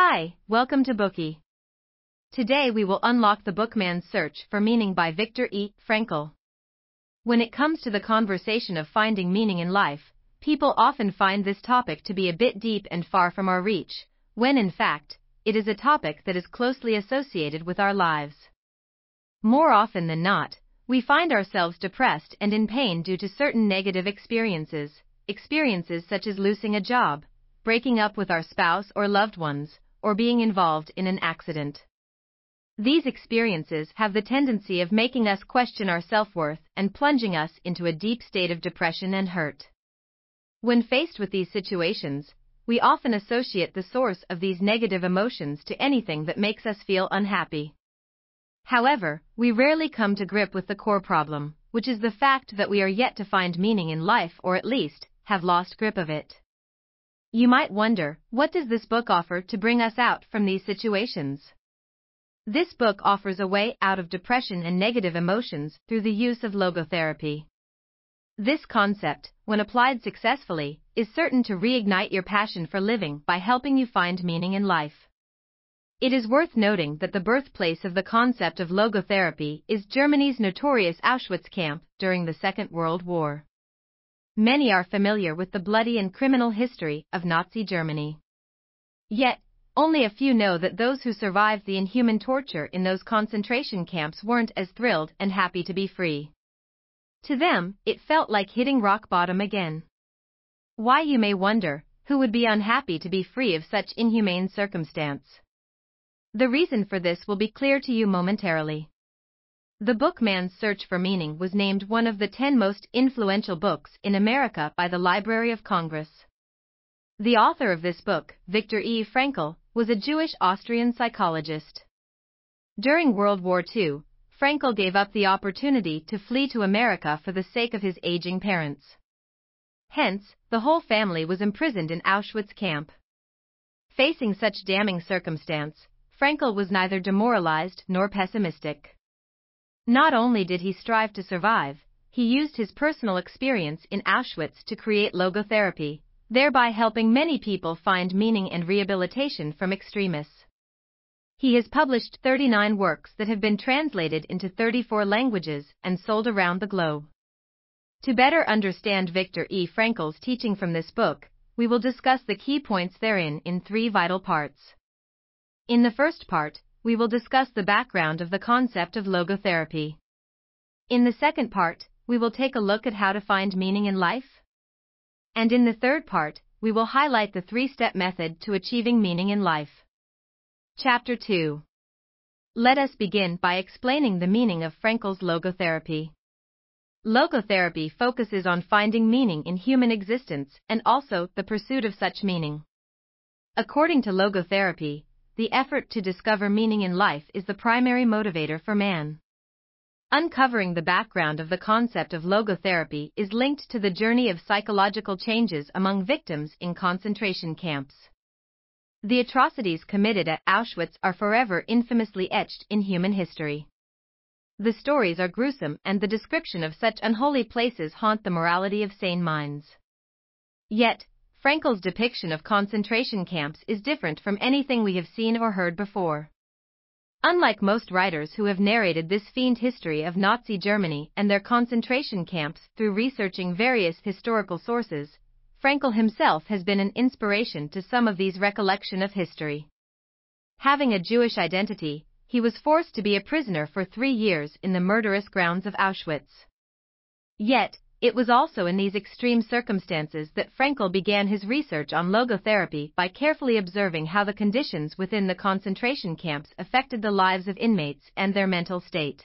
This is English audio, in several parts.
Hi, welcome to Bookey. Today we will unlock the book Man's search for meaning by Viktor E. Frankl. When it comes to the conversation of finding meaning in life, people often find this topic to be a bit deep and far from our reach, when in fact, it is a topic that is closely associated with our lives. More often than not, we find ourselves depressed and in pain due to certain negative experiences, experiences such as losing a job, breaking up with our spouse or loved ones, or being involved in an accident. These experiences have the tendency of making us question our self worth and plunging us into a deep state of depression and hurt. When faced with these situations, we often associate the source of these negative emotions to anything that makes us feel unhappy. However, we rarely come to grip with the core problem, which is the fact that we are yet to find meaning in life or at least have lost grip of it. You might wonder, what does this book offer to bring us out from these situations? This book offers a way out of depression and negative emotions through the use of logotherapy. This concept, when applied successfully, is certain to reignite your passion for living by helping you find meaning in life. It is worth noting that the birthplace of the concept of logotherapy is Germany's notorious Auschwitz camp during the Second World War many are familiar with the bloody and criminal history of Nazi Germany. Yet, only a few know that those who survived the inhuman torture in those concentration camps weren't as thrilled and happy to be free. To them, it felt like hitting rock bottom again. Why you may wonder, who would be unhappy to be free of such inhumane circumstance? The reason for this will be clear to you momentarily. The book Man's Search for Meaning was named one of the 10 most influential books in America by the Library of Congress. The author of this book, Viktor E. Frankl, was a Jewish Austrian psychologist. During World War II, Frankl gave up the opportunity to flee to America for the sake of his aging parents. Hence, the whole family was imprisoned in Auschwitz camp. Facing such damning circumstance, Frankl was neither demoralized nor pessimistic. Not only did he strive to survive, he used his personal experience in Auschwitz to create logotherapy, thereby helping many people find meaning and rehabilitation from extremis. He has published 39 works that have been translated into 34 languages and sold around the globe. To better understand Viktor E. Frankl's teaching from this book, we will discuss the key points therein in three vital parts. In the first part, we will discuss the background of the concept of logotherapy. In the second part, we will take a look at how to find meaning in life. And in the third part, we will highlight the three step method to achieving meaning in life. Chapter 2 Let us begin by explaining the meaning of Frankl's logotherapy. Logotherapy focuses on finding meaning in human existence and also the pursuit of such meaning. According to logotherapy, the effort to discover meaning in life is the primary motivator for man. Uncovering the background of the concept of logotherapy is linked to the journey of psychological changes among victims in concentration camps. The atrocities committed at Auschwitz are forever infamously etched in human history. The stories are gruesome and the description of such unholy places haunt the morality of sane minds. Yet, Frankl's depiction of concentration camps is different from anything we have seen or heard before. Unlike most writers who have narrated this fiend history of Nazi Germany and their concentration camps through researching various historical sources, Frankl himself has been an inspiration to some of these recollection of history. Having a Jewish identity, he was forced to be a prisoner for three years in the murderous grounds of Auschwitz. Yet, it was also in these extreme circumstances that Frankl began his research on logotherapy by carefully observing how the conditions within the concentration camps affected the lives of inmates and their mental state.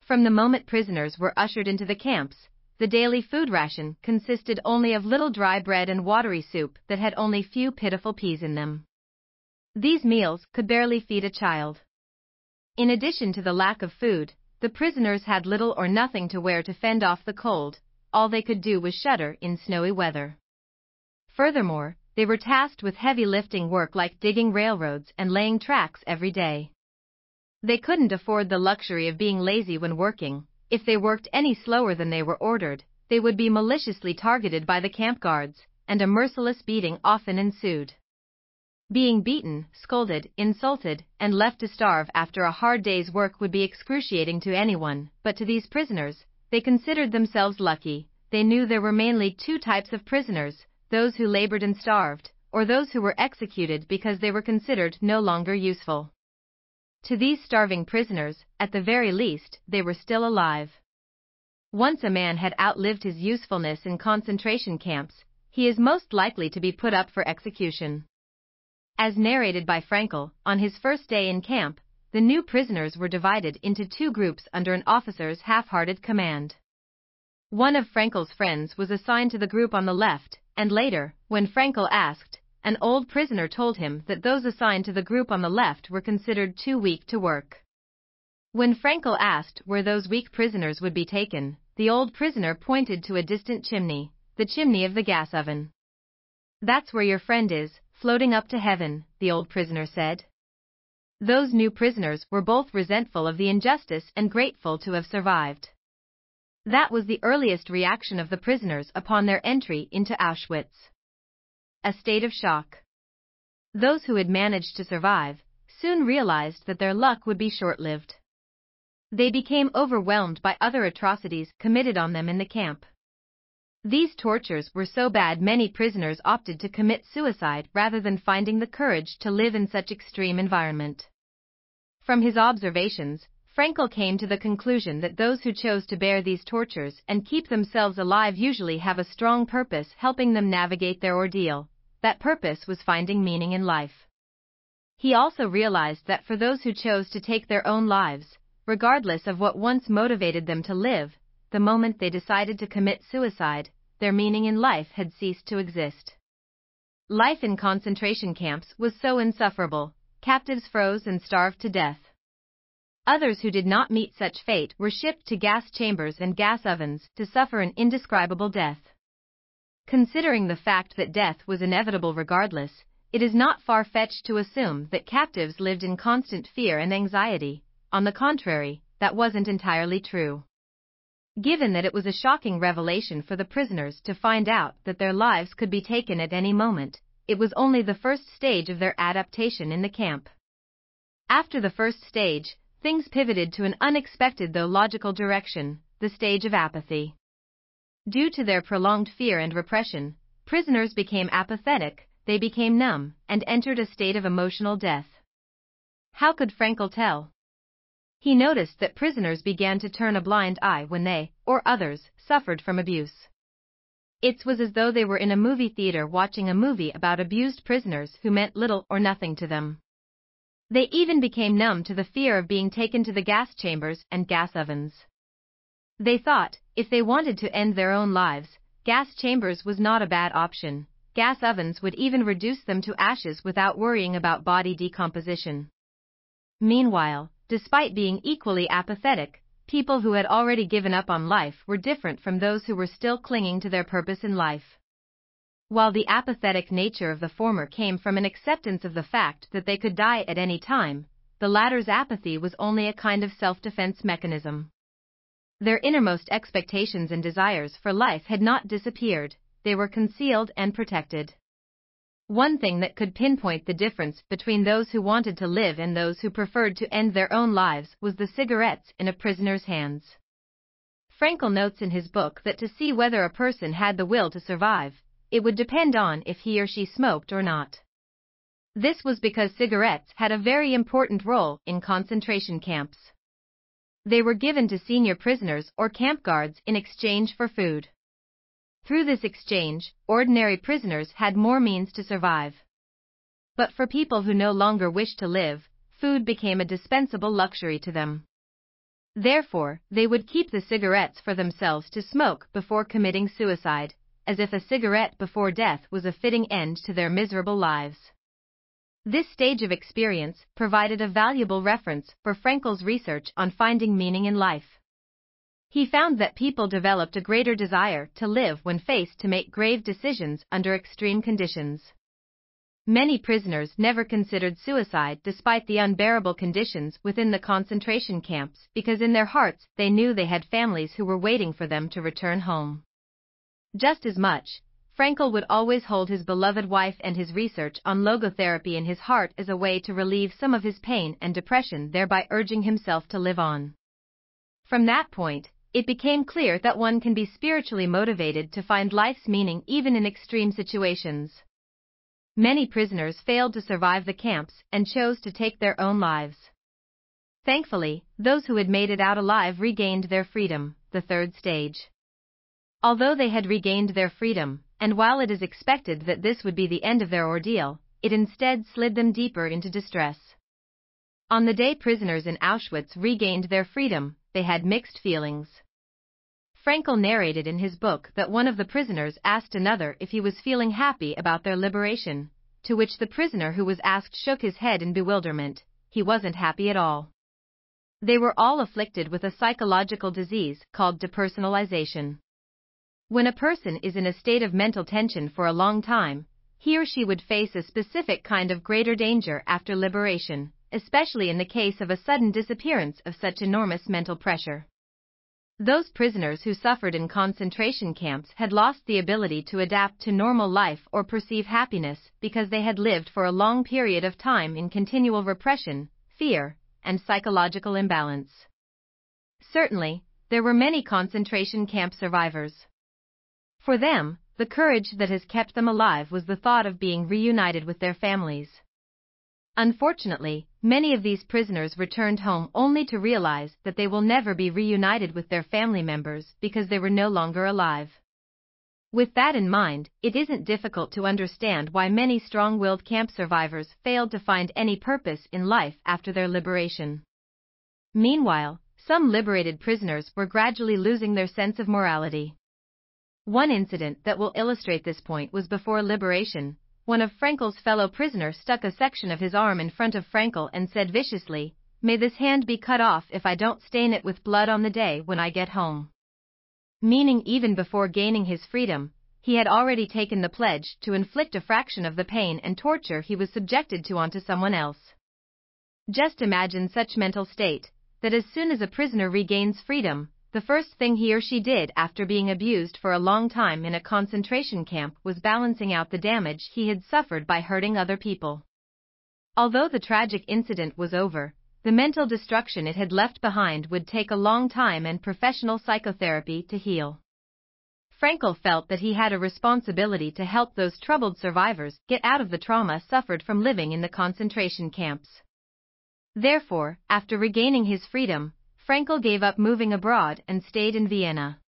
From the moment prisoners were ushered into the camps, the daily food ration consisted only of little dry bread and watery soup that had only few pitiful peas in them. These meals could barely feed a child. In addition to the lack of food, the prisoners had little or nothing to wear to fend off the cold, all they could do was shudder in snowy weather. Furthermore, they were tasked with heavy lifting work like digging railroads and laying tracks every day. They couldn't afford the luxury of being lazy when working. If they worked any slower than they were ordered, they would be maliciously targeted by the camp guards, and a merciless beating often ensued. Being beaten, scolded, insulted, and left to starve after a hard day's work would be excruciating to anyone, but to these prisoners, they considered themselves lucky. They knew there were mainly two types of prisoners those who labored and starved, or those who were executed because they were considered no longer useful. To these starving prisoners, at the very least, they were still alive. Once a man had outlived his usefulness in concentration camps, he is most likely to be put up for execution. As narrated by Frankl, on his first day in camp, the new prisoners were divided into two groups under an officer's half-hearted command. One of Frankl's friends was assigned to the group on the left, and later, when Frankl asked, an old prisoner told him that those assigned to the group on the left were considered too weak to work. When Frankl asked where those weak prisoners would be taken, the old prisoner pointed to a distant chimney, the chimney of the gas oven. That's where your friend is, floating up to heaven, the old prisoner said. Those new prisoners were both resentful of the injustice and grateful to have survived. That was the earliest reaction of the prisoners upon their entry into Auschwitz. A state of shock. Those who had managed to survive soon realized that their luck would be short lived. They became overwhelmed by other atrocities committed on them in the camp. These tortures were so bad many prisoners opted to commit suicide rather than finding the courage to live in such extreme environment. From his observations, Frankl came to the conclusion that those who chose to bear these tortures and keep themselves alive usually have a strong purpose helping them navigate their ordeal. That purpose was finding meaning in life. He also realized that for those who chose to take their own lives, regardless of what once motivated them to live, the moment they decided to commit suicide, their meaning in life had ceased to exist. Life in concentration camps was so insufferable, captives froze and starved to death. Others who did not meet such fate were shipped to gas chambers and gas ovens to suffer an indescribable death. Considering the fact that death was inevitable regardless, it is not far fetched to assume that captives lived in constant fear and anxiety. On the contrary, that wasn't entirely true. Given that it was a shocking revelation for the prisoners to find out that their lives could be taken at any moment, it was only the first stage of their adaptation in the camp. After the first stage, things pivoted to an unexpected though logical direction, the stage of apathy. Due to their prolonged fear and repression, prisoners became apathetic, they became numb, and entered a state of emotional death. How could Frankl tell? He noticed that prisoners began to turn a blind eye when they, or others, suffered from abuse. It was as though they were in a movie theater watching a movie about abused prisoners who meant little or nothing to them. They even became numb to the fear of being taken to the gas chambers and gas ovens. They thought, if they wanted to end their own lives, gas chambers was not a bad option. Gas ovens would even reduce them to ashes without worrying about body decomposition. Meanwhile, despite being equally apathetic, people who had already given up on life were different from those who were still clinging to their purpose in life. While the apathetic nature of the former came from an acceptance of the fact that they could die at any time, the latter's apathy was only a kind of self-defense mechanism. Their innermost expectations and desires for life had not disappeared, they were concealed and protected. One thing that could pinpoint the difference between those who wanted to live and those who preferred to end their own lives was the cigarettes in a prisoner's hands. Frankl notes in his book that to see whether a person had the will to survive, it would depend on if he or she smoked or not. This was because cigarettes had a very important role in concentration camps. They were given to senior prisoners or camp guards in exchange for food. Through this exchange, ordinary prisoners had more means to survive. But for people who no longer wished to live, food became a dispensable luxury to them. Therefore, they would keep the cigarettes for themselves to smoke before committing suicide, as if a cigarette before death was a fitting end to their miserable lives. This stage of experience provided a valuable reference for Frankl's research on finding meaning in life. He found that people developed a greater desire to live when faced to make grave decisions under extreme conditions. Many prisoners never considered suicide despite the unbearable conditions within the concentration camps because in their hearts they knew they had families who were waiting for them to return home. Just as much, Frankl would always hold his beloved wife and his research on logotherapy in his heart as a way to relieve some of his pain and depression, thereby urging himself to live on. From that point, it became clear that one can be spiritually motivated to find life's meaning even in extreme situations. Many prisoners failed to survive the camps and chose to take their own lives. Thankfully, those who had made it out alive regained their freedom, the third stage. Although they had regained their freedom, and while it is expected that this would be the end of their ordeal, it instead slid them deeper into distress. On the day prisoners in Auschwitz regained their freedom, they had mixed feelings. Frankl narrated in his book that one of the prisoners asked another if he was feeling happy about their liberation, to which the prisoner who was asked shook his head in bewilderment, he wasn't happy at all. They were all afflicted with a psychological disease called depersonalization. When a person is in a state of mental tension for a long time, he or she would face a specific kind of greater danger after liberation, especially in the case of a sudden disappearance of such enormous mental pressure. Those prisoners who suffered in concentration camps had lost the ability to adapt to normal life or perceive happiness because they had lived for a long period of time in continual repression, fear, and psychological imbalance. Certainly, there were many concentration camp survivors. For them, the courage that has kept them alive was the thought of being reunited with their families. Unfortunately, many of these prisoners returned home only to realize that they will never be reunited with their family members because they were no longer alive. With that in mind, it isn't difficult to understand why many strong willed camp survivors failed to find any purpose in life after their liberation. Meanwhile, some liberated prisoners were gradually losing their sense of morality. One incident that will illustrate this point was before liberation. One of Frankl's fellow prisoners stuck a section of his arm in front of Frankl and said viciously, May this hand be cut off if I don't stain it with blood on the day when I get home. Meaning even before gaining his freedom, he had already taken the pledge to inflict a fraction of the pain and torture he was subjected to onto someone else. Just imagine such mental state, that as soon as a prisoner regains freedom, the first thing he or she did after being abused for a long time in a concentration camp was balancing out the damage he had suffered by hurting other people. Although the tragic incident was over, the mental destruction it had left behind would take a long time and professional psychotherapy to heal. Frankl felt that he had a responsibility to help those troubled survivors get out of the trauma suffered from living in the concentration camps. Therefore, after regaining his freedom, Frankl gave up moving abroad and stayed in Vienna.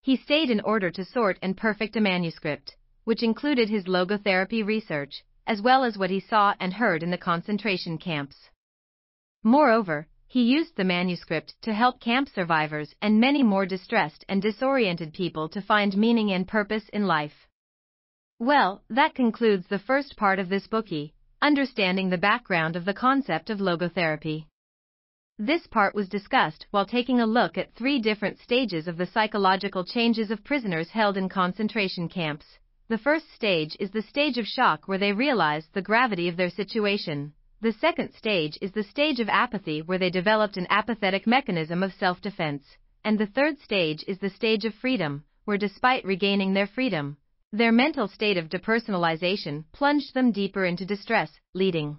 He stayed in order to sort and perfect a manuscript, which included his logotherapy research, as well as what he saw and heard in the concentration camps. Moreover, he used the manuscript to help camp survivors and many more distressed and disoriented people to find meaning and purpose in life. Well, that concludes the first part of this Bookey, understanding the background of the concept of logotherapy. This part was discussed while taking a look at three different stages of the psychological changes of prisoners held in concentration camps. The first stage is the stage of shock where they realize the gravity of their situation. The second stage is the stage of apathy where they developed an apathetic mechanism of self-defense. And the third stage is the stage of freedom, where despite regaining their freedom, their mental state of depersonalization plunged them deeper into distress, leading